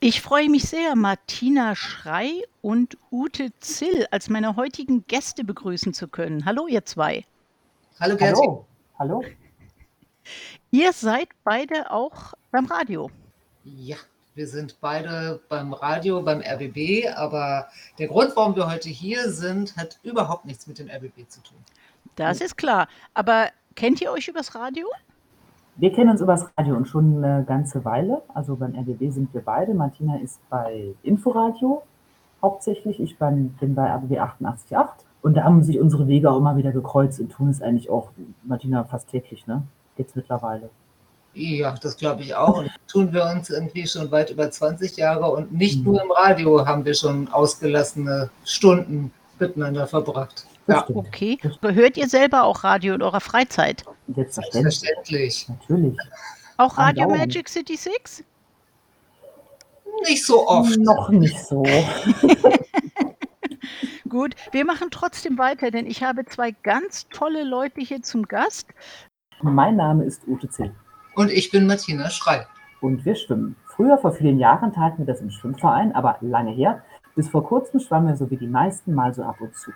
Ich freue mich sehr, Martina Schrei und Ute Zill als meine heutigen Gäste begrüßen zu können. Hallo, ihr zwei. Hallo, Gerti. Hallo. Hallo. Ihr seid beide auch beim Radio. Ja, wir sind beide beim Radio, beim RBB, aber der Grund, warum wir heute hier sind, hat überhaupt nichts mit dem RBB zu tun. Das ist klar. Aber kennt ihr euch übers Radio? Wir kennen uns übers Radio und schon eine ganze Weile. Also beim RBB sind wir beide. Martina ist bei Inforadio hauptsächlich. Ich bin, bin bei RBB 88.8. Und da haben sich unsere Wege auch immer wieder gekreuzt und tun es eigentlich auch, Martina, fast täglich, ne? Jetzt mittlerweile. Ja, das glaube ich auch. Und tun wir uns irgendwie schon weit über 20 Jahre und nicht nur im Radio haben wir schon ausgelassene Stunden miteinander verbracht. Ja. Okay. Hört ihr selber auch Radio in eurer Freizeit? Selbstverständlich. selbstverständlich. Natürlich. Auch Radio Andauernd. Magic City 6? Nicht so oft. Noch nicht so. Gut, wir machen trotzdem weiter, denn ich habe zwei ganz tolle Leute hier zum Gast. Mein Name ist Ute Zill Und ich bin Martina Schrei. und wir schwimmen. Früher, vor vielen Jahren, taten wir das im Schwimmverein, aber lange her. Bis vor kurzem schwammen wir so wie die meisten mal so ab und zu.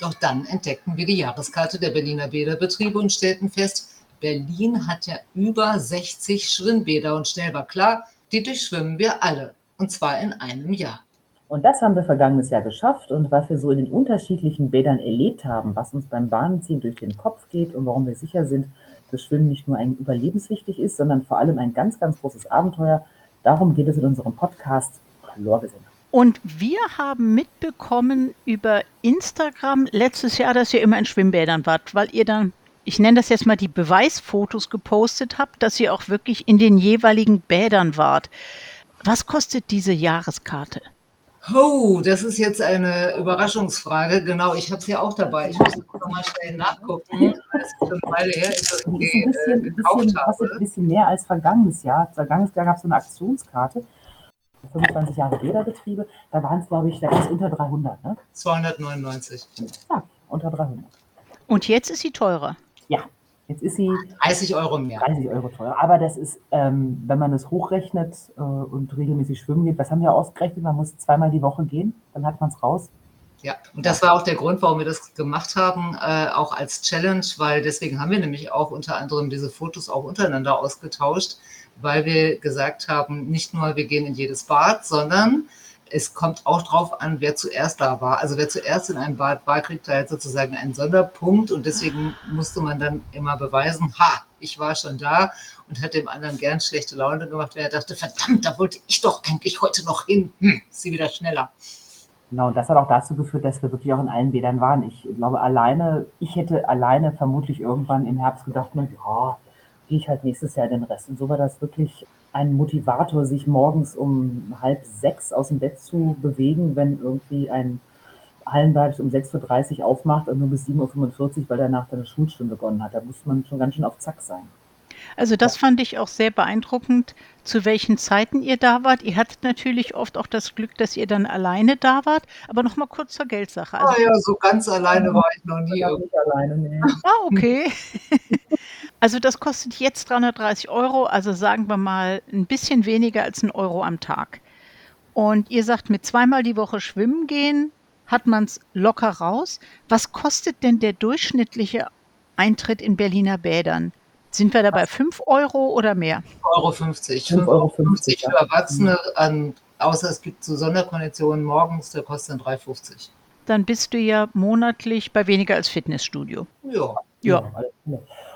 Doch dann entdeckten wir die Jahreskarte der Berliner Bäderbetriebe und stellten fest, Berlin hat ja über 60 Schwimmbäder und schnell war klar, die durchschwimmen wir alle. Und zwar in einem Jahr. Und das haben wir vergangenes Jahr geschafft und was wir so in den unterschiedlichen Bädern erlebt haben, was uns beim Bahnenziehen durch den Kopf geht und warum wir sicher sind, dass Schwimmen nicht nur ein überlebenswichtig ist, sondern vor allem ein ganz, ganz großes Abenteuer. Darum geht es in unserem Podcast Chlorgesänge. Und wir haben mitbekommen über Instagram letztes Jahr, dass ihr immer in Schwimmbädern wart, weil ihr dann, ich nenne das jetzt mal die Beweisfotos gepostet habt, dass ihr auch wirklich in den jeweiligen Bädern wart. Was kostet diese Jahreskarte? Oh, das ist jetzt eine Überraschungsfrage. Genau, ich habe es ja auch dabei. Ich muss noch mal schnell nachgucken. Das ist schon eine Weile her, ich das Die ist irgendwie ein äh, bisschen, bisschen, kostet ein habe. bisschen mehr als vergangenes Jahr. Vergangenes Jahr gab es so eine Aktionskarte. 25 Jahre Bäderbetriebe, da waren es, glaube ich, da ist unter 300, ne? 299. Ja, unter 300. Und jetzt ist sie teurer. Ja, jetzt ist sie 30 Euro mehr. 30 Euro teuer. Aber das ist, ähm, wenn man es hochrechnet äh, und regelmäßig schwimmen geht, was haben wir ausgerechnet? Man muss zweimal die Woche gehen, dann hat man es raus. Ja, und das war auch der Grund, warum wir das gemacht haben, äh, auch als Challenge, weil deswegen haben wir nämlich auch unter anderem diese Fotos auch untereinander ausgetauscht, weil wir gesagt haben, nicht nur wir gehen in jedes Bad, sondern es kommt auch drauf an, wer zuerst da war. Also wer zuerst in einem Bad war, kriegt da jetzt sozusagen einen Sonderpunkt und deswegen musste man dann immer beweisen, ha, ich war schon da und hat dem anderen gern schlechte Laune gemacht, weil er dachte, verdammt, da wollte ich doch eigentlich heute noch hin. Hm, ist sie wieder schneller. Genau, und das hat auch dazu geführt, dass wir wirklich auch in allen Bädern waren. Ich glaube, alleine, ich hätte alleine vermutlich irgendwann im Herbst gedacht, na ja, gehe ich halt nächstes Jahr den Rest. Und so war das wirklich ein Motivator, sich morgens um halb sechs aus dem Bett zu bewegen, wenn irgendwie ein Hallenbad um 6.30 Uhr aufmacht und nur bis 7.45 Uhr, weil danach dann eine Schulstunde begonnen hat. Da muss man schon ganz schön auf Zack sein. Also das fand ich auch sehr beeindruckend, zu welchen Zeiten ihr da wart. Ihr hattet natürlich oft auch das Glück, dass ihr dann alleine da wart. Aber noch mal kurz zur Geldsache. Also, Ah ja, so ganz alleine war ich noch nie. Nicht alleine, nee. ah, okay. Also das kostet jetzt 330 Euro, also sagen wir mal ein bisschen weniger als ein Euro am Tag. Und ihr sagt, mit zweimal die Woche schwimmen gehen, hat man es locker raus. Was kostet denn der durchschnittliche Eintritt in Berliner Bädern? Sind wir dabei 5 Euro oder mehr? Euro 50. 5,50 Euro, 50 ja. für Erwachsene, an, außer es gibt so Sonderkonditionen morgens, der kostet dann 3,50. Dann bist du ja monatlich bei weniger als Fitnessstudio. Ja. Ja.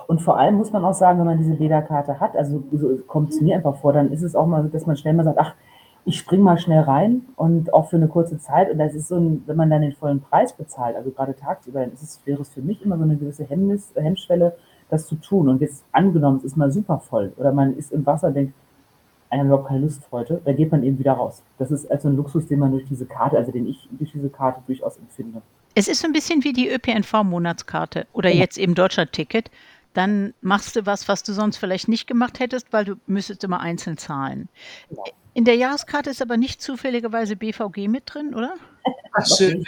Und vor allem muss man auch sagen, wenn man diese Bäderkarte hat, also so kommt es mir einfach vor, dann ist es auch mal so, dass man schnell mal sagt, ach, ich spring mal schnell rein und auch für eine kurze Zeit. Und das ist so ein, wenn man dann den vollen Preis bezahlt, also gerade tagsüber, dann ist es, wäre es für mich immer so eine gewisse Hemmnis, Hemmschwelle, das zu tun. Und jetzt angenommen, es ist mal super voll oder man ist im Wasser, denkt, ich habe überhaupt keine Lust heute, da geht man eben wieder raus. Das ist also ein Luxus, den man durch diese Karte, also den ich durch diese Karte durchaus empfinde. Es ist so ein bisschen wie die ÖPNV-Monatskarte oder Genau. jetzt eben Deutschland-Ticket. Dann machst du was, was du sonst vielleicht nicht gemacht hättest, weil du müsstest immer einzeln zahlen. Genau. In der Jahreskarte ist aber nicht zufälligerweise BVG mit drin, oder? Ach, schön.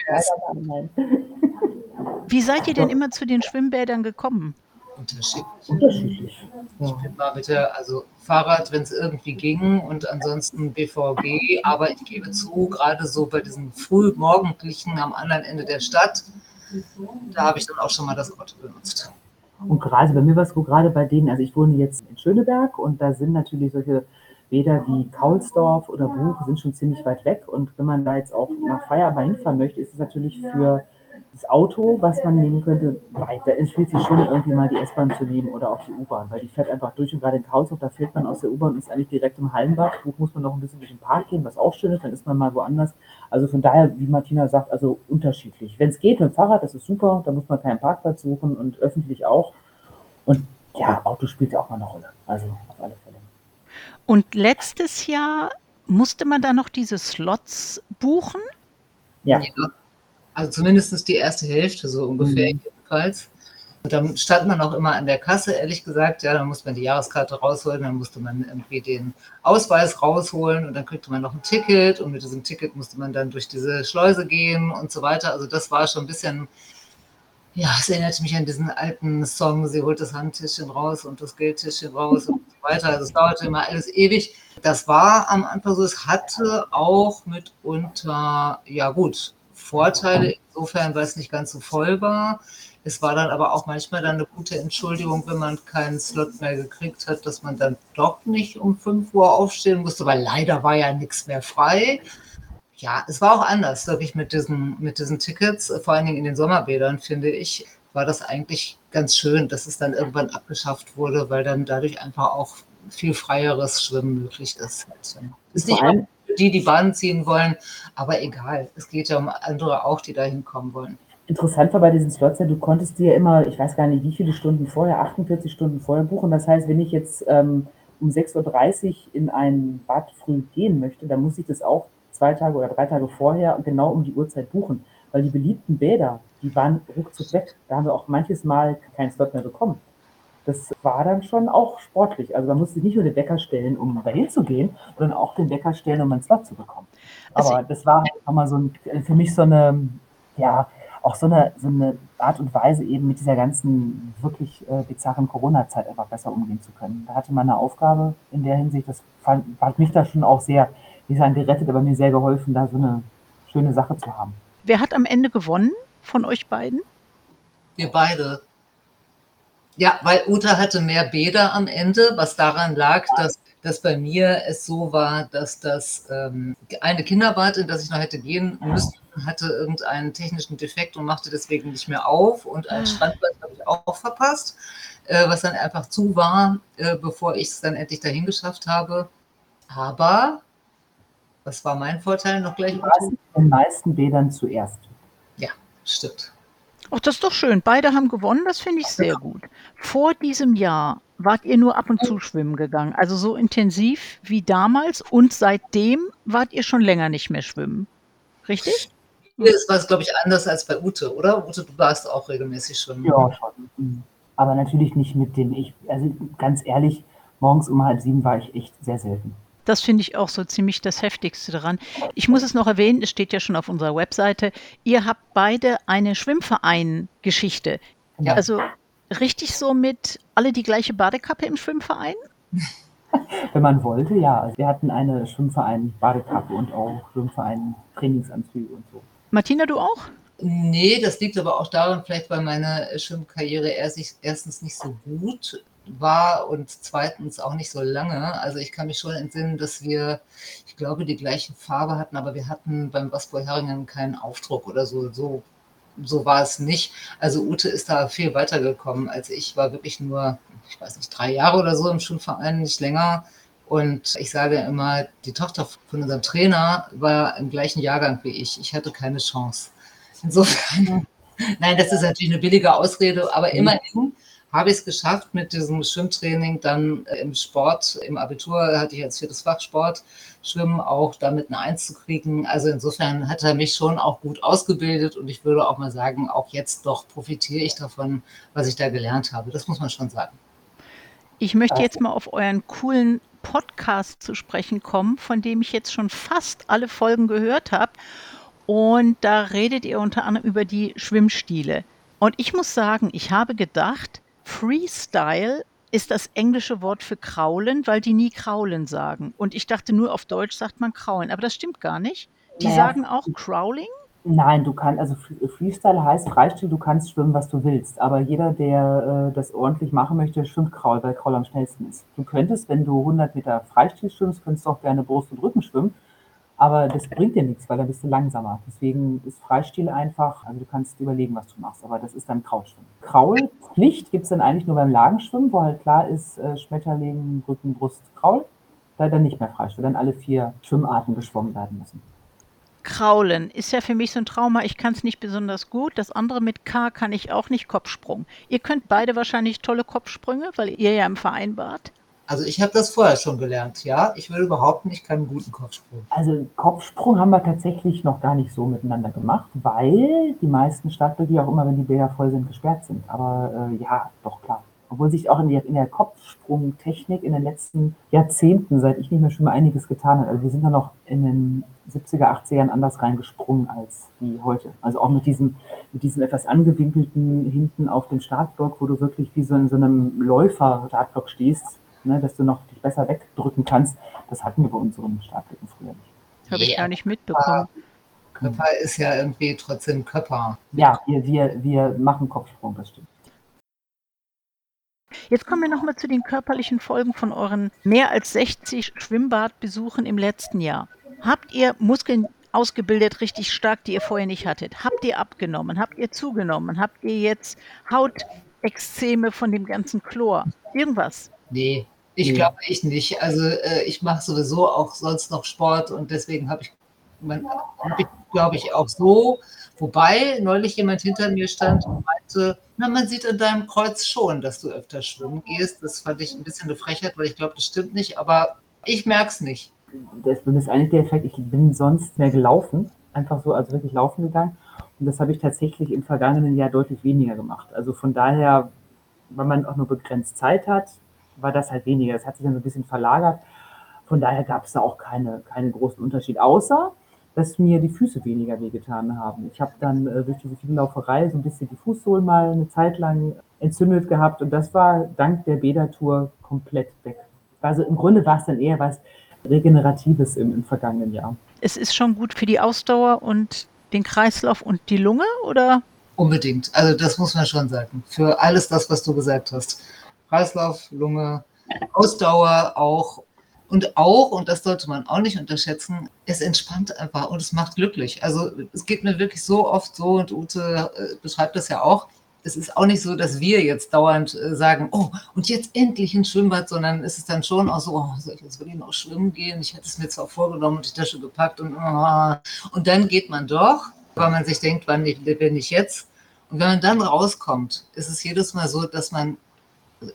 Wie seid ihr denn immer zu den Schwimmbädern gekommen? Unterschiedlich. Unterschiedlich. Ich bin mal mit der, also Fahrrad, wenn es irgendwie ging und ansonsten BVG. Aber ich gebe zu, gerade so bei diesen frühmorgendlichen am anderen Ende der Stadt, da habe ich dann auch schon mal das Auto benutzt. Und gerade bei mir war es so, gerade bei denen, also ich wohne jetzt in Schöneberg und da sind natürlich solche Bäder wie Kaulsdorf oder Buch sind schon ziemlich weit weg. Und wenn man da jetzt auch nach Feierabend hinfahren möchte, ist es natürlich für das Auto, was man nehmen könnte. Da empfiehlt sich schon irgendwie mal die S-Bahn zu nehmen oder auch die U-Bahn, weil die fährt einfach durch und gerade in Kaulsdorf, da fährt man aus der U-Bahn und ist eigentlich direkt im Hallenbad. Buch muss man noch ein bisschen durch den Park gehen, was auch schön ist, dann ist man mal woanders. Also von daher, wie Martina sagt, also unterschiedlich. Wenn es geht mit dem Fahrrad, das ist super, da muss man keinen Parkplatz suchen und öffentlich auch. Und ja, Auto spielt ja auch mal eine Rolle. Also auf alle Fälle. Und letztes Jahr musste man da noch diese Slots buchen? Ja. Ja. Also zumindest die erste Hälfte, so ungefähr Mhm. jedenfalls. Und dann stand man auch immer an der Kasse, ehrlich gesagt. Ja, dann musste man die Jahreskarte rausholen, dann musste man irgendwie den Ausweis rausholen und dann kriegte man noch ein Ticket und mit diesem Ticket musste man dann durch diese Schleuse gehen und so weiter. Also das war schon ein bisschen, ja, es erinnerte mich an diesen alten Song, sie holt das Handtischchen raus und das Geldtischchen raus und so weiter. Also es dauerte immer alles ewig. Das war am Anfang so, es hatte auch mitunter, ja gut, Vorteile insofern, weil es nicht ganz so voll war. Es war dann aber auch manchmal dann eine gute Entschuldigung, wenn man keinen Slot mehr gekriegt hat, dass man dann doch nicht um 5 Uhr aufstehen musste, weil leider war ja nichts mehr frei. Ja, es war auch anders, wirklich mit diesen, mit diesen Tickets, vor allen Dingen in den Sommerbädern, finde ich, war das eigentlich ganz schön, dass es dann irgendwann abgeschafft wurde, weil dann dadurch einfach auch viel freieres Schwimmen möglich ist. Ist nicht allem, die, die Bahn ziehen wollen, aber egal. Es geht ja um andere auch, die da hinkommen wollen. Interessant war bei diesen Slots ja, du konntest dir immer, ich weiß gar nicht, wie viele Stunden vorher, 48 Stunden vorher buchen. Das heißt, wenn ich jetzt ähm, um 6.30 Uhr in ein Bad früh gehen möchte, dann muss ich das auch zwei Tage oder drei Tage vorher genau um die Uhrzeit buchen. Weil die beliebten Bäder, die waren ruckzuck weg. Da haben wir auch manches Mal keinen Slot mehr bekommen. Das war dann schon auch sportlich. Also man musste nicht nur den Wecker stellen, um dahin zu gehen, sondern auch den Wecker stellen, um einen Slot zu bekommen. Also Aber das war auch mal so ein, für mich so eine, ja, auch so eine, so eine Art und Weise, eben mit dieser ganzen wirklich äh, bizarren Corona-Zeit einfach besser umgehen zu können. Da hatte man eine Aufgabe in der Hinsicht, das fand, hat mich da schon auch sehr, wie sagen, gerettet, aber mir sehr geholfen, da so eine schöne Sache zu haben. Wer hat am Ende gewonnen von euch beiden? Wir beide. Ja, weil Uta hatte mehr Bäder am Ende, was daran lag, dass, dass bei mir es so war, dass das ähm, eine Kinderbad, in das ich noch hätte gehen müssen, hatte irgendeinen technischen Defekt und machte deswegen nicht mehr auf. Und ein Ah. Strandbad habe ich auch verpasst, äh, was dann einfach zu war, äh, bevor ich es dann endlich dahin geschafft habe. Aber, was war mein Vorteil noch gleich? Du warst in den meisten Bädern zuerst. Stimmt. Ach, das ist doch schön. Beide haben gewonnen, das finde ich sehr gut. Vor diesem Jahr wart ihr nur ab und zu schwimmen gegangen, also so intensiv wie damals und seitdem wart ihr schon länger nicht mehr schwimmen. Richtig? Hier ist was, glaube ich, anders als bei Ute, oder? Ute, du warst auch regelmäßig schon. Ja, schon. Aber natürlich nicht mit dem ich, also ganz ehrlich, morgens um halb sieben war ich echt sehr selten. Das finde ich auch so ziemlich das Heftigste daran. Ich muss es noch erwähnen, es steht ja schon auf unserer Webseite. Ihr habt beide eine Schwimmverein-Geschichte. Ja. Also richtig so mit alle die gleiche Badekappe im Schwimmverein? Wenn man wollte, ja. Also wir hatten eine Schwimmverein Badekappe und auch Schwimmverein Trainingsanzüge und so. Martina, du auch? Nee, das liegt aber auch daran, vielleicht weil meine Schwimmkarriere erstens nicht so gut war und zweitens auch nicht so lange. Also ich kann mich schon entsinnen, dass wir, ich glaube, die gleiche Farbe hatten, aber wir hatten beim Waspo Heringen keinen Aufdruck oder so. So, so war es nicht. Also Ute ist da viel weitergekommen als ich. War wirklich nur, ich weiß nicht, drei Jahre oder so im Schwimmverein, nicht länger. Und ich sage immer, die Tochter von unserem Trainer war im gleichen Jahrgang wie ich. Ich hatte keine Chance. Insofern, nein, das ist natürlich eine billige Ausrede, aber immerhin habe ich es geschafft, mit diesem Schwimmtraining dann äh, im Sport, im Abitur hatte ich als viertes Fach Sport, Schwimmen auch damit eine Eins zu kriegen. Also insofern hat er mich schon auch gut ausgebildet und ich würde auch mal sagen, auch jetzt doch profitiere ich davon, was ich da gelernt habe. Das muss man schon sagen. Ich möchte jetzt mal auf euren coolen Podcast zu sprechen kommen, von dem ich jetzt schon fast alle Folgen gehört habe. Und da redet ihr unter anderem über die Schwimmstile. Und ich muss sagen, ich habe gedacht, Freestyle ist das englische Wort für kraulen, weil die nie kraulen sagen. Und ich dachte nur, auf Deutsch sagt man kraulen, aber das stimmt gar nicht. Die Naja, sagen auch crawling? Nein, du kannst, also Free- Freestyle heißt Freistil, du kannst schwimmen, was du willst. Aber jeder, der äh, das ordentlich machen möchte, schwimmt Kraul, weil Kraul am schnellsten ist. Du könntest, wenn du 100 Meter Freistil schwimmst, könntest du auch gerne Brust und Rücken schwimmen. Aber das bringt dir nichts, weil dann bist du langsamer. Deswegen ist Freistil einfach, also du kannst überlegen, was du machst, aber das ist dann Kraulschwimmen. Kraulpflicht gibt es dann eigentlich nur beim Lagenschwimmen, wo halt klar ist, äh, Schmetterling, Rücken, Brust, Kraul. Da dann nicht mehr Freistil, dann alle vier Schwimmarten geschwommen werden müssen. Kraulen ist ja für mich so ein Trauma. Ich kann es nicht besonders gut. Das andere mit K kann ich auch nicht Kopfsprung. Ihr könnt beide wahrscheinlich tolle Kopfsprünge, weil ihr ja im Verein wart. Also ich habe das vorher schon gelernt, ja. Ich würde behaupten, ich kann einen guten Kopfsprung. Also Kopfsprung haben wir tatsächlich noch gar nicht so miteinander gemacht, weil die meisten Startböcke ja auch immer, wenn die Bäder voll sind, gesperrt sind. Aber äh, ja, doch klar. Obwohl sich auch in der, in der Kopfsprungtechnik in den letzten Jahrzehnten, seit ich nicht mehr schwimme, einiges getan hat. Also wir sind da noch in den 70er, 80ern anders reingesprungen als wie heute. Also auch mit diesem, mit diesem etwas angewinkelten hinten auf dem Startblock, wo du wirklich wie so in so einem Läufer-Startblock stehst, ne, dass du noch dich besser wegdrücken kannst. Das hatten wir bei unseren Startblöcken früher nicht. Habe ich Ja. gar nicht mitbekommen. Körper ist ja irgendwie trotzdem Körper. Ja, wir, wir, wir machen Kopfsprung, das stimmt. Jetzt kommen wir nochmal zu den körperlichen Folgen von euren mehr als 60 Schwimmbadbesuchen im letzten Jahr. Habt ihr Muskeln ausgebildet, richtig stark, die ihr vorher nicht hattet? Habt ihr abgenommen? Habt ihr zugenommen? Habt ihr jetzt Hautexzeme von dem ganzen Chlor? Irgendwas? Nee, ich glaube ich nicht. Also äh, ich mache sowieso auch sonst noch Sport und deswegen habe ich, hab ich glaube ich, auch so. Wobei neulich jemand hinter mir stand und meinte, na, man sieht an deinem Kreuz schon, dass du öfter schwimmen gehst. Das fand ich ein bisschen eine Frechheit, weil ich glaube, das stimmt nicht, aber ich merke es nicht. Das, das ist eigentlich der Effekt, ich bin sonst mehr gelaufen, einfach so, also wirklich laufen gegangen. Und das habe ich tatsächlich im vergangenen Jahr deutlich weniger gemacht. Also von daher, weil man auch nur begrenzt Zeit hat, war das halt weniger. Das hat sich dann so ein bisschen verlagert. Von daher gab es da auch keine, keine großen Unterschied, außer dass mir die Füße weniger wehgetan haben. Ich habe dann äh, durch diese Lauferei so ein bisschen die Fußsohlen mal eine Zeit lang entzündet gehabt und das war dank der Bädertour komplett weg. Also im Grunde war es dann eher was Regeneratives im, im vergangenen Jahr. Es ist schon gut für die Ausdauer und den Kreislauf und die Lunge, oder? Unbedingt. Also das muss man schon sagen. Für alles das, was du gesagt hast. Kreislauf, Lunge, Ausdauer auch. Und auch, und das sollte man auch nicht unterschätzen, es entspannt einfach und es macht glücklich. Also es geht mir wirklich so oft so, und Ute äh, beschreibt das ja auch, es ist auch nicht so, dass wir jetzt dauernd äh, sagen, oh, und jetzt endlich ein Schwimmbad, sondern es ist dann schon auch so, oh, soll ich jetzt wirklich noch schwimmen gehen? Ich hätte es mir zwar vorgenommen und die Tasche gepackt und, oh. und dann geht man doch, weil man sich denkt, wann ich, bin ich jetzt? Und wenn man dann rauskommt, ist es jedes Mal so, dass man,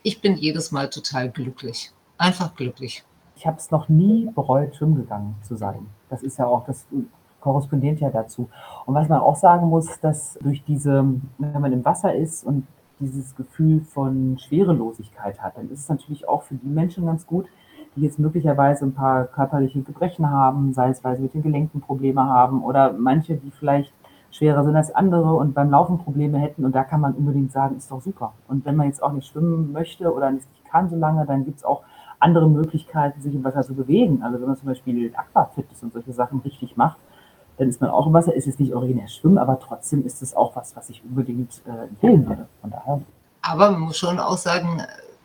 ich bin jedes Mal total glücklich. Einfach glücklich. Ich habe es noch nie bereut, schwimmen gegangen zu sein. Das ist ja auch, das korrespondiert ja dazu. Und was man auch sagen muss, dass durch diese, wenn man im Wasser ist und dieses Gefühl von Schwerelosigkeit hat, dann ist es natürlich auch für die Menschen ganz gut, die jetzt möglicherweise ein paar körperliche Gebrechen haben, sei es, weil sie mit den Gelenken Probleme haben oder manche, die vielleicht schwerer sind als andere und beim Laufen Probleme hätten. Und da kann man unbedingt sagen, ist doch super. Und wenn man jetzt auch nicht schwimmen möchte oder nicht kann so lange, dann gibt es auch andere Möglichkeiten, sich im Wasser zu bewegen. Also wenn man zum Beispiel Aquafitness und solche Sachen richtig macht, dann ist man auch im Wasser. Ist es nicht originär Schwimmen, aber trotzdem ist es auch was, was ich unbedingt äh, empfehlen würde. Von daher. Aber man muss schon auch sagen,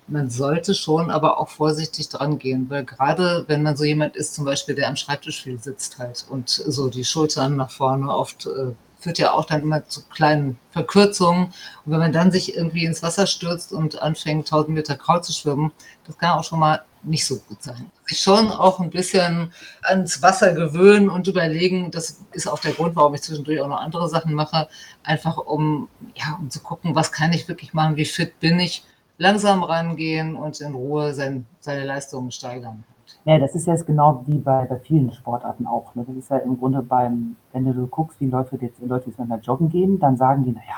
man sollte schon aber auch vorsichtig dran gehen, weil gerade wenn man so jemand ist, zum Beispiel, der am Schreibtisch viel sitzt halt und so die Schultern nach vorne oft äh, führt ja auch dann immer zu kleinen Verkürzungen. Und wenn man dann sich irgendwie ins Wasser stürzt und anfängt, 1000 Meter Kraul zu schwimmen, das kann auch schon mal nicht so gut sein. Sich schon auch ein bisschen ans Wasser gewöhnen und überlegen, das ist auch der Grund, warum ich zwischendurch auch noch andere Sachen mache, einfach um, ja, um zu gucken, was kann ich wirklich machen, wie fit bin ich, langsam rangehen und in Ruhe sein, seine Leistungen steigern. Ja, das ist jetzt genau wie bei, bei vielen Sportarten auch. Ne? Das ist ja im Grunde beim, wenn du guckst, wie Leute jetzt, Leute jetzt miteinander joggen gehen, dann sagen die, naja,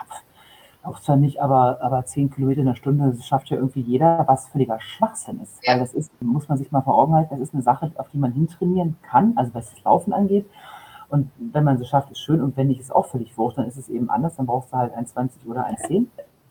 auch zwar nicht, aber, aber 10 Kilometer in der Stunde, das schafft ja irgendwie jeder, was völliger Schwachsinn ist. Ja. Weil das ist, muss man sich mal vor Augen halten, das ist eine Sache, auf die man hintrainieren kann, also was das Laufen angeht. Und wenn man es schafft, ist schön. Und wenn nicht, ist auch völlig wurscht, dann ist es eben anders. Dann brauchst du halt 1,20 oder 1,10.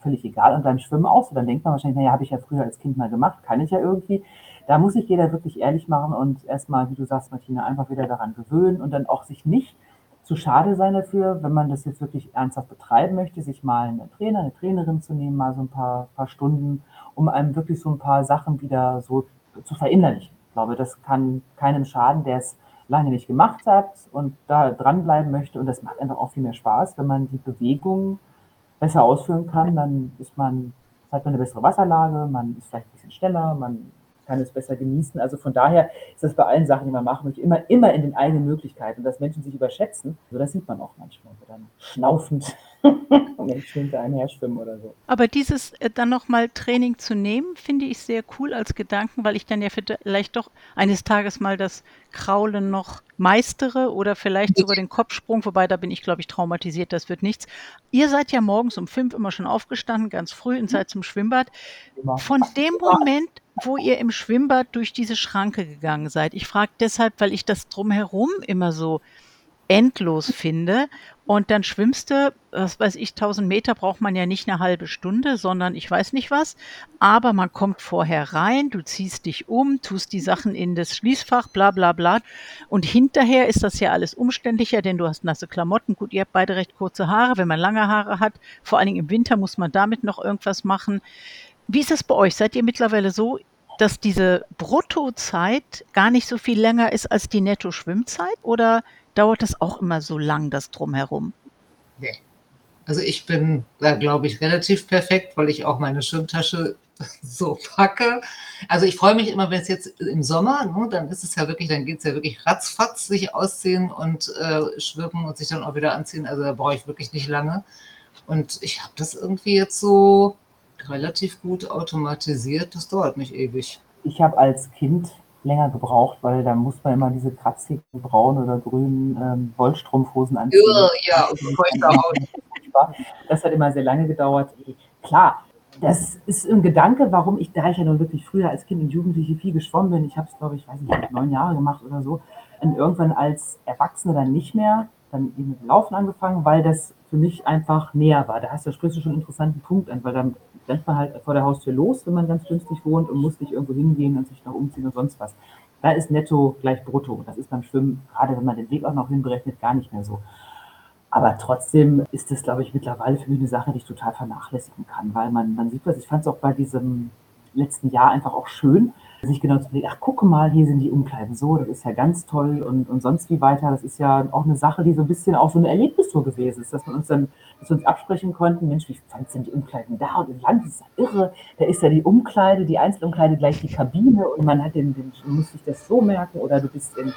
Völlig egal. Und beim Schwimmen auch so. Dann denkt man wahrscheinlich, naja, habe ich ja früher als Kind mal gemacht, kann ich ja irgendwie. Da muss sich jeder wirklich ehrlich machen und erstmal, wie du sagst, Martina, einfach wieder daran gewöhnen und dann auch sich nicht zu schade sein dafür, wenn man das jetzt wirklich ernsthaft betreiben möchte, sich mal einen Trainer, eine Trainerin zu nehmen, mal so ein paar, paar Stunden, um einem wirklich so ein paar Sachen wieder so zu verinnerlichen. Ich glaube, das kann keinem schaden, der es lange nicht gemacht hat und da dranbleiben möchte. Und das macht einfach auch viel mehr Spaß, wenn man die Bewegung besser ausführen kann. Dann ist man, hat man eine bessere Wasserlage, man ist vielleicht ein bisschen schneller, man kann es besser genießen. Also von daher ist das bei allen Sachen, die man machen möchte, immer, immer in den eigenen Möglichkeiten. Und dass Menschen sich überschätzen, also das sieht man auch manchmal, dann schnaufend Menschen hinter einem her schwimmen oder so. Aber dieses äh, dann nochmal Training zu nehmen, finde ich sehr cool als Gedanken, weil ich dann ja vielleicht doch eines Tages mal das Kraulen noch meistere oder vielleicht sogar den Kopfsprung, wobei da bin ich, glaube ich, traumatisiert, das wird nichts. Ihr seid ja morgens um fünf immer schon aufgestanden, ganz früh und seid zum Schwimmbad. Von dem Moment, wo ihr im Schwimmbad durch diese Schranke gegangen seid, ich frage deshalb, weil ich das drumherum immer so endlos finde. Und dann schwimmst du, was weiß ich, 1000 Meter braucht man ja nicht eine halbe Stunde, sondern ich weiß nicht was. Aber man kommt vorher rein, du ziehst dich um, tust die Sachen in das Schließfach, bla bla bla. Und hinterher ist das ja alles umständlicher, denn du hast nasse Klamotten. Gut, ihr habt beide recht kurze Haare. Wenn man lange Haare hat, vor allen Dingen im Winter muss man damit noch irgendwas machen. Wie ist das bei euch? Seid ihr mittlerweile so, dass diese Bruttozeit gar nicht so viel länger ist als die Netto-Schwimmzeit? Oder dauert das auch immer so lang, das Drumherum? Nee. Also ich bin da, glaube ich, relativ perfekt, weil ich auch meine Schwimmtasche so packe. Also ich freue mich immer, wenn es jetzt im Sommer, ne, dann ist es ja wirklich, dann geht es ja wirklich ratzfatz, sich ausziehen und äh, schwimmen und sich dann auch wieder anziehen. Also da brauche ich wirklich nicht lange. Und ich habe das irgendwie jetzt so relativ gut automatisiert. Das dauert nicht ewig. Ich habe als Kind länger gebraucht, weil da muss man immer diese kratzigen braunen oder grünen ähm, Wollstrumpfhosen anziehen. Ja, ja das hat immer sehr lange gedauert. Klar, das ist ein Gedanke, warum ich, da ich ja nun wirklich früher als Kind und Jugendliche viel geschwommen bin, ich habe es, glaube ich, weiß nicht, neun Jahre gemacht oder so, und irgendwann als Erwachsene dann nicht mehr, dann eben mit dem Laufen angefangen, weil das für mich einfach näher war. Da hast du, sprichst du schon einen interessanten Punkt an, weil dann rennt man halt vor der Haustür los, wenn man ganz günstig wohnt und muss nicht irgendwo hingehen und sich noch umziehen und sonst was. Da ist netto gleich brutto. Das ist beim Schwimmen, gerade wenn man den Weg auch noch hinberechnet, gar nicht mehr so. Aber trotzdem ist das, glaube ich, mittlerweile für mich eine Sache, die ich total vernachlässigen kann, weil man, man sieht was. Ich fand es auch bei diesem letzten Jahr einfach auch schön, sich genau zu überlegen, ach, gucke mal, hier sind die Umkleiden. So, das ist ja ganz toll und, und sonst wie weiter. Das ist ja auch eine Sache, die so ein bisschen auch so eine Erlebnistour gewesen ist, dass wir uns dann, dass wir uns absprechen konnten, Mensch, wie fandst du denn die Umkleiden da? Und im Land, das ist ja irre. Da ist ja die Umkleide, die Einzelumkleide gleich die Kabine und man hat den, den muss sich das so merken. Oder du bist in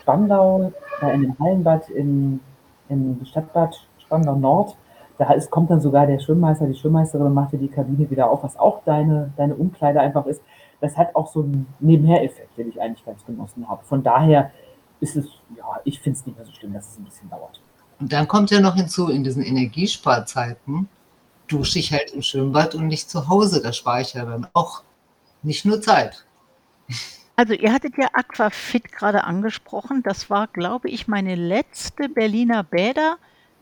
Spandau, da in dem Hallenbad, in, im Stadtbad Spandau Nord, da ist, kommt dann sogar der Schwimmmeister, die Schwimmmeisterin macht dir die Kabine wieder auf, was auch deine, deine Umkleide einfach ist das hat auch so einen Nebenher-Effekt, den ich eigentlich ganz genossen habe. Von daher ist es, ja, ich finde es nicht mehr so schlimm, dass es ein bisschen dauert. Und dann kommt ja noch hinzu, in diesen Energiesparzeiten dusche ich halt im Schwimmbad und nicht zu Hause. Da spare ich ja dann auch nicht nur Zeit. Also ihr hattet ja Aquafit gerade angesprochen. Das war, glaube ich, meine letzte Berliner Bäder.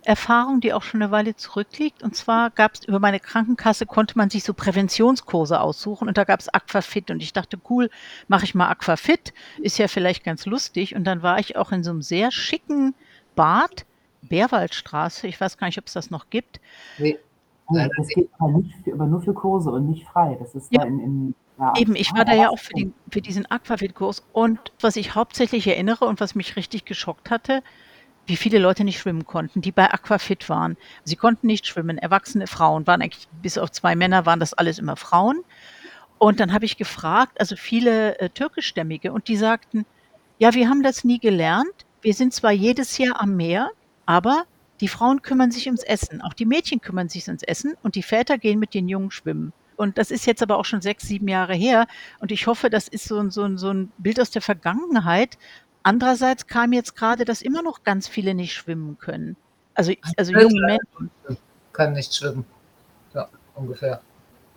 Erfahrung, die auch schon eine Weile zurückliegt. Und zwar gab es über meine Krankenkasse, konnte man sich so Präventionskurse aussuchen und da gab es Aquafit und ich dachte, cool, mache ich mal Aquafit, ist ja vielleicht ganz lustig. Und dann war ich auch in so einem sehr schicken Bad, Bärwaldstraße, ich weiß gar nicht, ob es das noch gibt. Nee. das geht aber, nicht aber nur für Kurse und nicht frei. Das ist ja. in, in ja, Eben, ich war da ja auch für, den, für diesen Aquafit-Kurs und was ich hauptsächlich erinnere und was mich richtig geschockt hatte, wie viele Leute nicht schwimmen konnten, die bei Aquafit waren. Sie konnten nicht schwimmen, erwachsene Frauen waren eigentlich, bis auf zwei Männer waren das alles immer Frauen. Und dann habe ich gefragt, also viele äh, türkischstämmige, und die sagten, ja, wir haben das nie gelernt. Wir sind zwar jedes Jahr am Meer, aber die Frauen kümmern sich ums Essen. Auch die Mädchen kümmern sich ums Essen und die Väter gehen mit den Jungen schwimmen. Und das ist jetzt aber auch schon sechs, sieben Jahre her. Und ich hoffe, das ist so, so, so ein Bild aus der Vergangenheit, Andererseits kam jetzt gerade, dass immer noch ganz viele nicht schwimmen können. Also, also junge Menschen. Kann nicht schwimmen. Ja, ungefähr.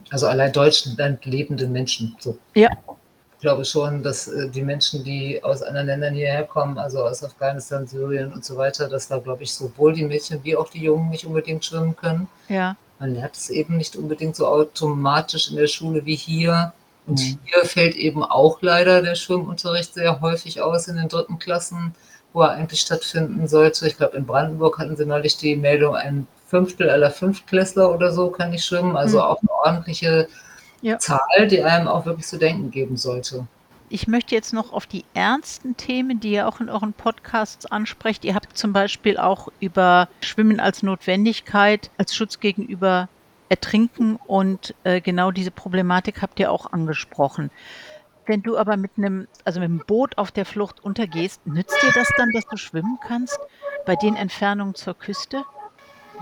Also allein Deutschland lebende Menschen. So. Ja. Ich glaube schon, dass äh, die Menschen, die aus anderen Ländern hierher kommen, also aus Afghanistan, Syrien und so weiter, dass da, glaube ich, sowohl die Mädchen wie auch die Jungen nicht unbedingt schwimmen können. Ja. man lernt es eben nicht unbedingt so automatisch in der Schule wie hier. Und mhm. hier fällt eben auch leider der Schwimmunterricht sehr häufig aus in den dritten Klassen, wo er eigentlich stattfinden sollte. Ich glaube, in Brandenburg hatten sie neulich die Meldung, ein Fünftel aller Fünftklässler oder so kann ich schwimmen. Also mhm. auch eine ordentliche ja. Zahl, die einem auch wirklich zu denken geben sollte. Ich möchte jetzt noch auf die ernsten Themen, die ihr auch in euren Podcasts ansprecht. Ihr habt zum Beispiel auch über Schwimmen als Notwendigkeit, als Schutz gegenüber Ertrinken und äh, genau diese Problematik habt ihr auch angesprochen. Wenn du aber mit einem, also mit einem Boot auf der Flucht untergehst, nützt dir das dann, dass du schwimmen kannst bei den Entfernungen zur Küste?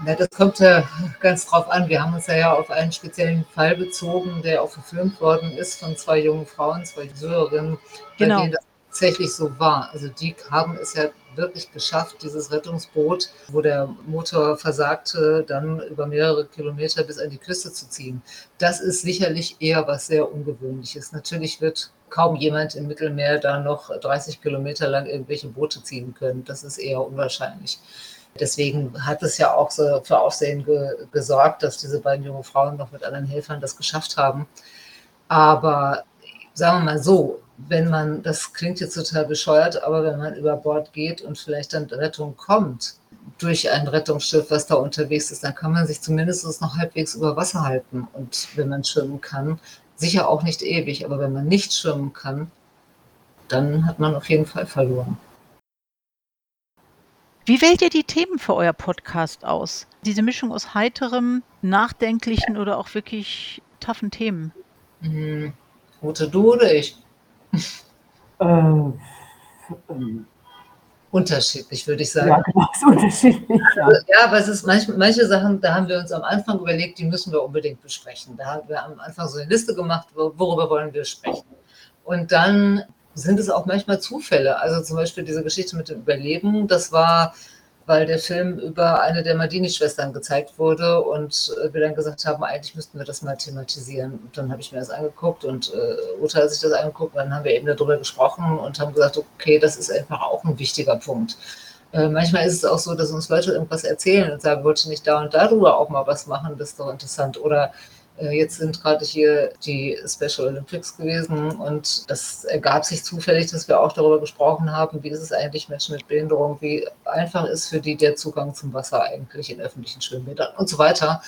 Ja, das kommt ja ganz drauf an. Wir haben uns ja auf einen speziellen Fall bezogen, der auch verfilmt worden ist von zwei jungen Frauen, zwei Syrerinnen, genau. bei denen das tatsächlich so war. Also die haben es ja wirklich geschafft, dieses Rettungsboot, wo der Motor versagte, dann über mehrere Kilometer bis an die Küste zu ziehen. Das ist sicherlich eher was sehr Ungewöhnliches. Natürlich wird kaum jemand im Mittelmeer da noch 30 Kilometer lang irgendwelche Boote ziehen können. Das ist eher unwahrscheinlich. Deswegen hat es ja auch so für Aufsehen ge gesorgt, dass diese beiden jungen Frauen noch mit anderen Helfern das geschafft haben. Aber sagen wir mal so, wenn man, das klingt jetzt total bescheuert, aber wenn man über Bord geht und vielleicht dann Rettung kommt durch ein Rettungsschiff, was da unterwegs ist, dann kann man sich zumindest noch halbwegs über Wasser halten. Und wenn man schwimmen kann, sicher auch nicht ewig, aber wenn man nicht schwimmen kann, dann hat man auf jeden Fall verloren. Wie wählt ihr die Themen für euer Podcast aus? Diese Mischung aus heiterem, nachdenklichen oder auch wirklich taffen Themen? Hm, Ute, du oder ich? Ähm, ähm, unterschiedlich, würde ich sagen. Ja, genau, ist unterschiedlich. Ja. ja, aber es ist manche, manche Sachen, da haben wir uns am Anfang überlegt, die müssen wir unbedingt besprechen. Da haben wir am Anfang so eine Liste gemacht, worüber wollen wir sprechen. Und dann sind es auch manchmal Zufälle. Also zum Beispiel diese Geschichte mit dem Überleben, das war, weil der Film über eine der Madini-Schwestern gezeigt wurde und äh, wir dann gesagt haben, eigentlich müssten wir das mal thematisieren. Und dann habe ich mir das angeguckt und äh, Uta hat sich das angeguckt, dann haben wir eben darüber gesprochen und haben gesagt, okay, das ist einfach auch ein wichtiger Punkt. Äh, manchmal ist es auch so, dass uns Leute irgendwas erzählen und sagen, wollte nicht da und darüber auch mal was machen, das ist doch interessant. Oder jetzt sind gerade hier die Special Olympics gewesen und das ergab sich zufällig, dass wir auch darüber gesprochen haben, wie ist es eigentlich Menschen mit Behinderung, wie einfach ist für die der Zugang zum Wasser eigentlich in öffentlichen Schwimmbädern und so weiter.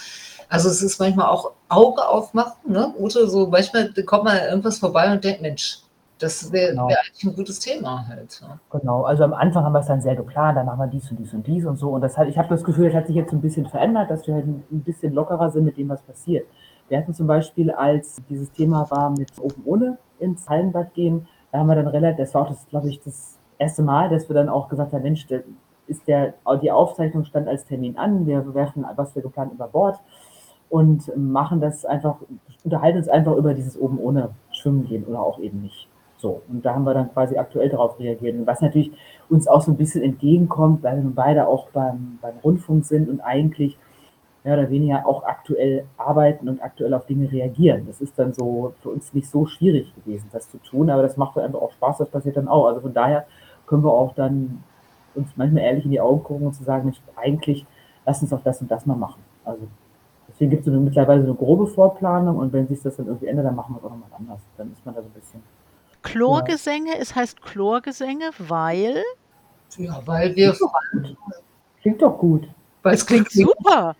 Also es ist manchmal auch Auge aufmachen, ne? Ute, so manchmal kommt man irgendwas vorbei und denkt, Mensch, das wäre genau. wär eigentlich ein gutes Thema halt. Ja. Genau, also am Anfang haben wir es dann sehr geplant, dann machen wir dies und dies und dies und so. Und das hat, ich habe das Gefühl, das hat sich jetzt ein bisschen verändert, dass wir halt ein bisschen lockerer sind mit dem, was passiert. Wir hatten zum Beispiel, als dieses Thema war mit Open Ohne ins Hallenbad gehen, da haben wir dann relativ, das war auch das, glaube ich, das erste Mal, dass wir dann auch gesagt haben, Mensch, ist der, die Aufzeichnung stand als Termin an, wir werfen, was wir geplant über Bord und machen das einfach, unterhalten uns einfach über dieses oben ohne Schwimmen gehen oder auch eben nicht. So, und da haben wir dann quasi aktuell darauf reagiert. Und was natürlich uns auch so ein bisschen entgegenkommt, weil wir beide auch beim, beim Rundfunk sind und eigentlich mehr oder weniger auch aktuell arbeiten und aktuell auf Dinge reagieren. Das ist dann so für uns nicht so schwierig gewesen, das zu tun, aber das macht einfach auch Spaß, das passiert dann auch. Also von daher können wir auch dann uns manchmal ehrlich in die Augen gucken und zu sagen, Mensch, eigentlich lass uns auch das und das mal machen. Also deswegen gibt es so mittlerweile so eine grobe Vorplanung und wenn sich das dann irgendwie ändert, dann machen wir es auch nochmal anders. Dann ist man da so ein bisschen. Chlorgesänge, ja. es heißt Chlorgesänge, weil. Ja, weil wir. Klingt doch gut. Weil es klingt super.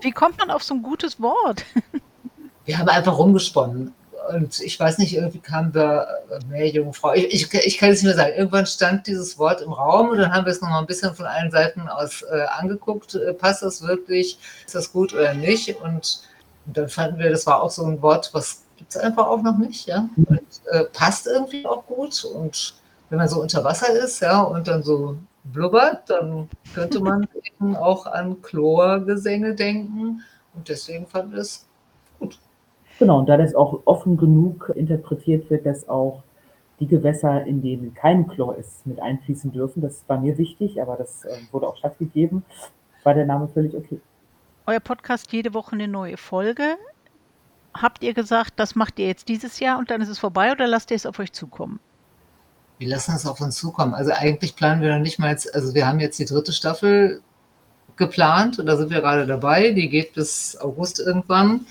Wie kommt man auf so ein gutes Wort? Wir haben einfach rumgesponnen. Und ich weiß nicht, irgendwie kamen wir mehr junge Frau. Ich, ich, ich, kann es nicht mehr sagen. Irgendwann stand dieses Wort im Raum und dann haben wir es nochmal ein bisschen von allen Seiten aus äh, angeguckt. Äh, passt das wirklich? Ist das gut oder nicht? Und, und dann fanden wir, das war auch so ein Wort, was gibt es einfach auch noch nicht. Ja? Und äh, passt irgendwie auch gut. Und wenn man so unter Wasser ist, ja, und dann so blubbert, dann könnte man eben auch an Chlorgesänge denken. Und deswegen fand ich es gut. Genau, und da das auch offen genug interpretiert wird, dass auch die Gewässer, in denen kein Chlor ist, mit einfließen dürfen. Das war mir wichtig, aber das äh, wurde auch stattgegeben. War der Name völlig okay. Euer Podcast jede Woche eine neue Folge. Habt ihr gesagt, das macht ihr jetzt dieses Jahr und dann ist es vorbei oder lasst ihr es auf euch zukommen? Wir lassen es auf uns zukommen. Also eigentlich planen wir noch nicht mal, jetzt, also wir haben jetzt die dritte Staffel geplant und da sind wir gerade dabei. Die geht bis August irgendwann.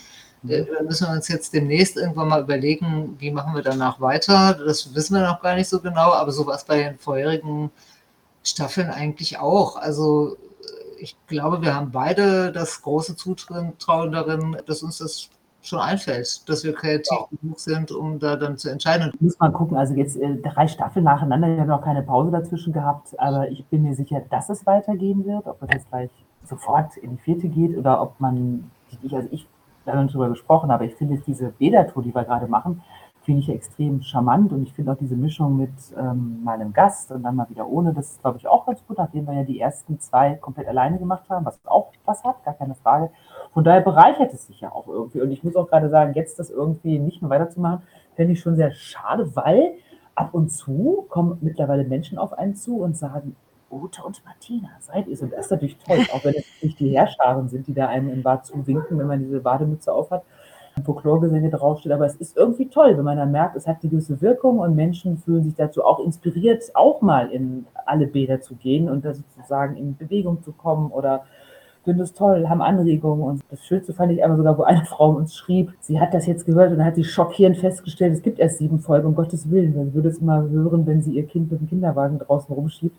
Äh, da müssen wir uns jetzt demnächst irgendwann mal überlegen, wie machen wir danach weiter. Das wissen wir noch gar nicht so genau, aber so war es bei den vorherigen Staffeln eigentlich auch. Also ich glaube, wir haben beide das große Zutrauen darin, dass uns das schon einfällt, dass wir kreativ ja. genug sind, um da dann zu entscheiden. Muss man gucken, also jetzt äh, drei Staffeln nacheinander, wir haben noch keine Pause dazwischen gehabt, aber ich bin mir sicher, dass es weitergehen wird, ob es jetzt gleich sofort in die vierte geht oder ob man, ich, also ich, da haben wir darüber gesprochen, aber ich finde diese Beda-Tour, die wir gerade machen, finde ich extrem charmant und ich finde auch diese Mischung mit ähm, meinem Gast und dann mal wieder ohne, das ist glaube ich auch ganz gut, nachdem wir ja die ersten zwei komplett alleine gemacht haben, was auch was hat, gar keine Frage. Von daher bereichert es sich ja auch irgendwie und ich muss auch gerade sagen, jetzt das irgendwie nicht mehr weiterzumachen, fände ich schon sehr schade, weil ab und zu kommen mittlerweile Menschen auf einen zu und sagen, Ute und Martina, seid ihr? Und das ist natürlich toll, auch wenn es nicht die Herrscharen sind, die da einem im Bad zuwinken, wenn man diese Bademütze aufhat. Folkloregesänge draufsteht, aber es ist irgendwie toll, wenn man dann merkt, es hat eine gewisse Wirkung und Menschen fühlen sich dazu auch inspiriert, auch mal in alle Bäder zu gehen und da sozusagen in Bewegung zu kommen oder finden es toll, haben Anregungen. Und das Schönste fand ich aber sogar, wo eine Frau uns schrieb, sie hat das jetzt gehört und dann hat sie schockierend festgestellt, es gibt erst sieben Folgen, um Gottes Willen. Sie würde es mal hören, wenn sie ihr Kind mit dem Kinderwagen draußen rumschiebt.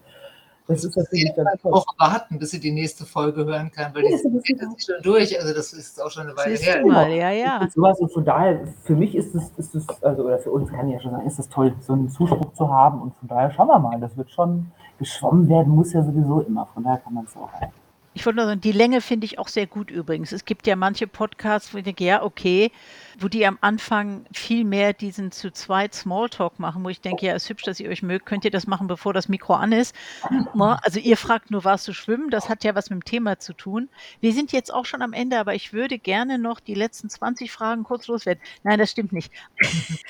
Das ist natürlich ganz toll. Woche warten, bis sie die nächste Folge hören kann, weil ja, die ist schon durch. Also das ist auch schon eine Weile her. Mal, ja, ja. Sowas und von daher, für mich ist es, ist es, also oder für uns kann ich ja schon sagen, ist es toll, so einen Zuspruch zu haben. Und von daher schauen wir mal. Das wird schon geschwommen werden, muss ja sowieso immer. Von daher kann man es auch ein. Ich wollte nur sagen, die Länge finde ich auch sehr gut übrigens. Es gibt ja manche Podcasts, wo ich denke, ja, okay, wo die am Anfang viel mehr diesen zu zweit Smalltalk machen, wo ich denke, ja, ist hübsch, dass ihr euch mögt, könnt ihr das machen, bevor das Mikro an ist. Ne? Also ihr fragt nur, warst du schwimmen? Das hat ja was mit dem Thema zu tun. Wir sind jetzt auch schon am Ende, aber ich würde gerne noch die letzten 20 Fragen kurz loswerden. Nein, das stimmt nicht.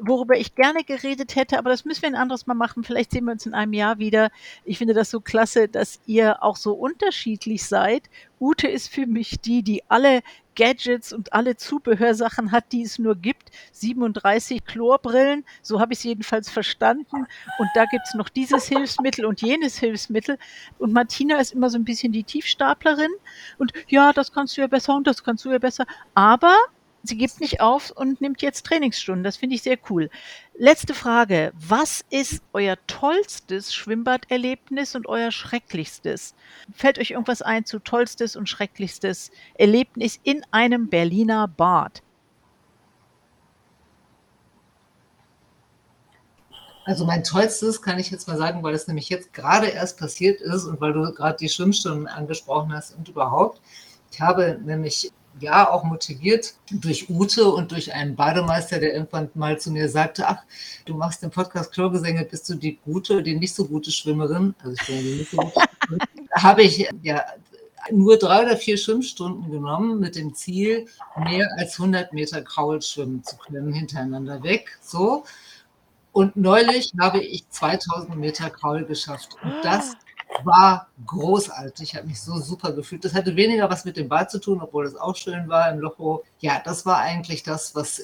Worüber ich gerne geredet hätte, aber das müssen wir ein anderes Mal machen. Vielleicht sehen wir uns in einem Jahr wieder. Ich finde das so klasse, dass ihr auch so unterschiedlich seid Ute ist für mich die, die alle Gadgets und alle Zubehörsachen hat, die es nur gibt. 37 Chlorbrillen, so habe ich es jedenfalls verstanden. Und da gibt es noch dieses Hilfsmittel und jenes Hilfsmittel. Und Martina ist immer so ein bisschen die Tiefstaplerin. Und ja, das kannst du ja besser und das kannst du ja besser. Aber sie gibt nicht auf und nimmt jetzt Trainingsstunden. Das finde ich sehr cool. Letzte Frage. Was ist euer tollstes Schwimmbaderlebnis und euer schrecklichstes? Fällt euch irgendwas ein zu tollstes und schrecklichstes Erlebnis in einem Berliner Bad? Also mein tollstes kann ich jetzt mal sagen, weil es nämlich jetzt gerade erst passiert ist und weil du gerade die Schwimmstunden angesprochen hast und überhaupt. Ich habe nämlich ja auch motiviert durch Ute und durch einen Bademeister, der irgendwann mal zu mir sagte, ach, du machst den Podcast Klogesänge, bist du die gute, die nicht so gute Schwimmerin? Also ich bin die nicht so gute habe ich ja nur drei oder vier Schwimmstunden genommen mit dem Ziel, mehr als 100 Meter Kraul schwimmen zu können, hintereinander weg. So. Und neulich habe ich 2000 Meter Kraul geschafft. Und das war großartig. Ich habe mich so super gefühlt. Das hatte weniger was mit dem Bad zu tun, obwohl es auch schön war im Locho. Ja, das war eigentlich das, was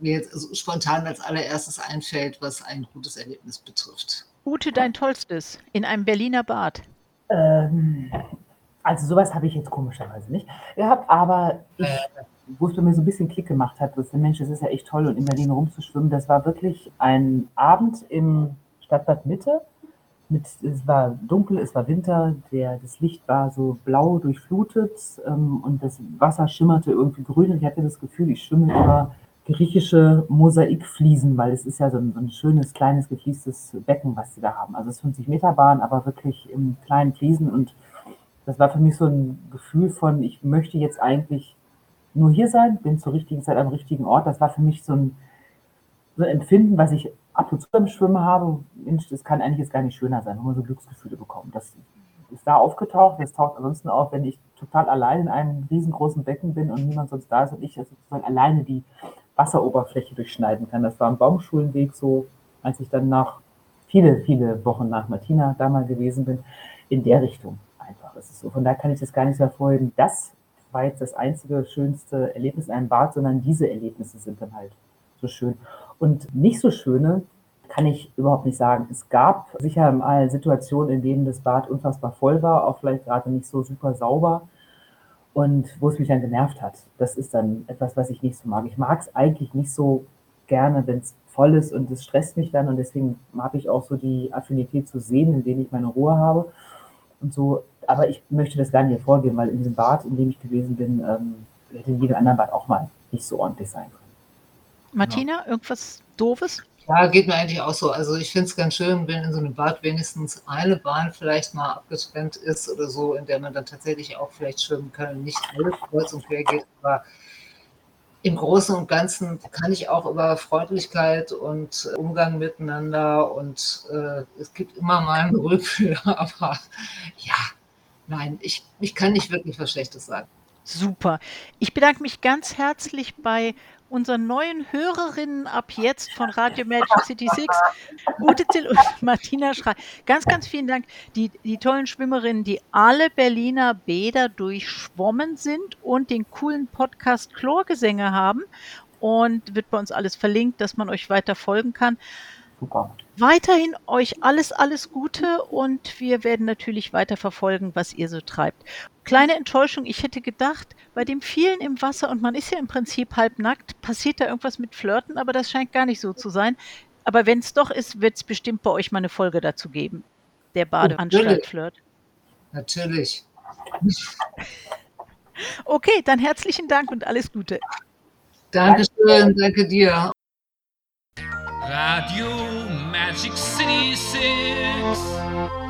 mir jetzt spontan als allererstes einfällt, was ein gutes Erlebnis betrifft. Ute, dein Tollstes in einem Berliner Bad? Ähm, also sowas habe ich jetzt komischerweise nicht gehabt, aber ich, wo es bei mir so ein bisschen Klick gemacht hat, dass der Mensch, das ist ja echt toll und in Berlin rumzuschwimmen, das war wirklich ein Abend im Stadtbad Mitte mit, es war dunkel, es war Winter, der, das Licht war so blau durchflutet ähm, und das Wasser schimmerte irgendwie grün und ich hatte das Gefühl, ich schwimme über griechische Mosaikfliesen, weil es ist ja so ein, so ein schönes, kleines, gefliestes Becken, was sie da haben. Also es ist 50 Meter Bahn, aber wirklich im kleinen Fliesen und das war für mich so ein Gefühl von, ich möchte jetzt eigentlich nur hier sein, bin zur richtigen Zeit am richtigen Ort. Das war für mich so ein, so ein Empfinden, was ich ab und zu beim Schwimmen habe, Mensch, das kann eigentlich jetzt gar nicht schöner sein, wenn man so Glücksgefühle bekommt. Das ist da aufgetaucht, das taucht ansonsten auf, wenn ich total allein in einem riesengroßen Becken bin und niemand sonst da ist und ich sozusagen alleine die Wasseroberfläche durchschneiden kann. Das war am Baumschulenweg so, als ich dann nach viele, viele Wochen nach Martina da mal gewesen bin, in der Richtung einfach. Es ist so, von daher kann ich das gar nicht hervorheben. Das war jetzt das einzige schönste Erlebnis in einem Bad, sondern diese Erlebnisse sind dann halt so schön. Und nicht so schöne kann ich überhaupt nicht sagen. Es gab sicher mal Situationen, in denen das Bad unfassbar voll war, auch vielleicht gerade nicht so super sauber und wo es mich dann genervt hat. Das ist dann etwas, was ich nicht so mag. Ich mag es eigentlich nicht so gerne, wenn es voll ist und es stresst mich dann und deswegen habe ich auch so die Affinität zu sehen, in denen ich meine Ruhe habe und so. Aber ich möchte das gar nicht hervorgeben, weil in diesem Bad, in dem ich gewesen bin, ähm, hätte in jedem anderen Bad auch mal nicht so ordentlich sein können. Martina, irgendwas Doofes? Ja, geht mir eigentlich auch so. Also ich finde es ganz schön, wenn in so einem Bad wenigstens eine Bahn vielleicht mal abgetrennt ist oder so, in der man dann tatsächlich auch vielleicht schwimmen kann und nicht alles kreuz und quer geht. Aber im Großen und Ganzen kann ich auch über Freundlichkeit und Umgang miteinander und äh, es gibt immer mal einen Rückführer, aber ja, nein, ich, ich kann nicht wirklich was Schlechtes sagen. Super. Ich bedanke mich ganz herzlich bei unseren neuen Hörerinnen ab jetzt von Radio Magic City 6, Ute und Martina Schrei. Ganz, ganz vielen Dank. Die, die tollen Schwimmerinnen, die alle Berliner Bäder durchschwommen sind und den coolen Podcast Chlorgesänge haben. Und wird bei uns alles verlinkt, dass man euch weiter folgen kann. Super. Weiterhin euch alles, alles Gute und wir werden natürlich weiter verfolgen, was ihr so treibt. Kleine Enttäuschung, ich hätte gedacht, bei dem vielen im Wasser und man ist ja im Prinzip halb nackt, passiert da irgendwas mit Flirten, aber das scheint gar nicht so zu sein. Aber wenn es doch ist, wird es bestimmt bei euch mal eine Folge dazu geben. Der Badeanstalt-Flirt. Natürlich. Okay, dann herzlichen Dank und alles Gute. Dankeschön, danke dir. Radio Magic City 6